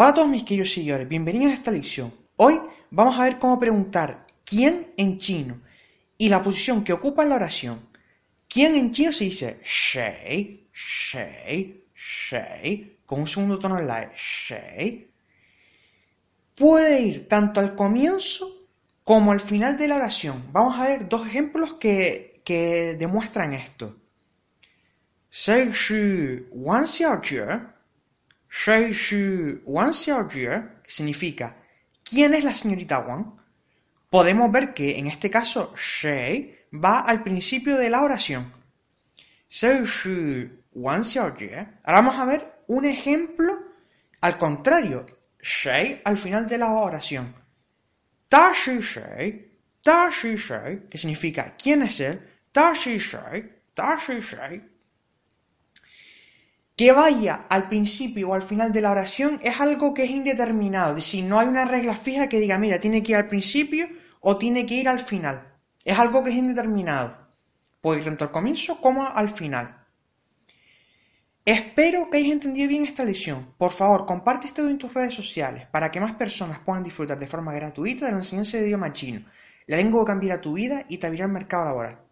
Hola a todos mis queridos seguidores, bienvenidos a esta lección. Hoy vamos a ver cómo preguntar quién en chino y la posición que ocupa en la oración. ¿Quién en chino se dice shei, shei, shei, con un segundo tono en la E, shei? Puede ir tanto al comienzo como al final de la oración. Vamos a ver dos ejemplos que, que demuestran esto. Sei shi wan xiao Shei Shu Wan Xiaojie, que significa ¿quién es la señorita Wang? Podemos ver que en este caso Shei va al principio de la oración. Shei Shu Wan Xiaojie. Ahora vamos a ver un ejemplo al contrario. Shei al final de la oración. Ta Shi Shei, Ta Shi Shei, que significa ¿quién es él? Ta Shi Shei, Ta Shi Shei. Que vaya al principio o al final de la oración es algo que es indeterminado, es decir, no hay una regla fija que diga, mira, tiene que ir al principio o tiene que ir al final. Es algo que es indeterminado. Puede ir tanto al comienzo como al final. Espero que hayáis entendido bien esta lección. Por favor, comparte este video en tus redes sociales para que más personas puedan disfrutar de forma gratuita de la enseñanza de idioma chino. La lengua cambiará tu vida y te abrirá el mercado laboral.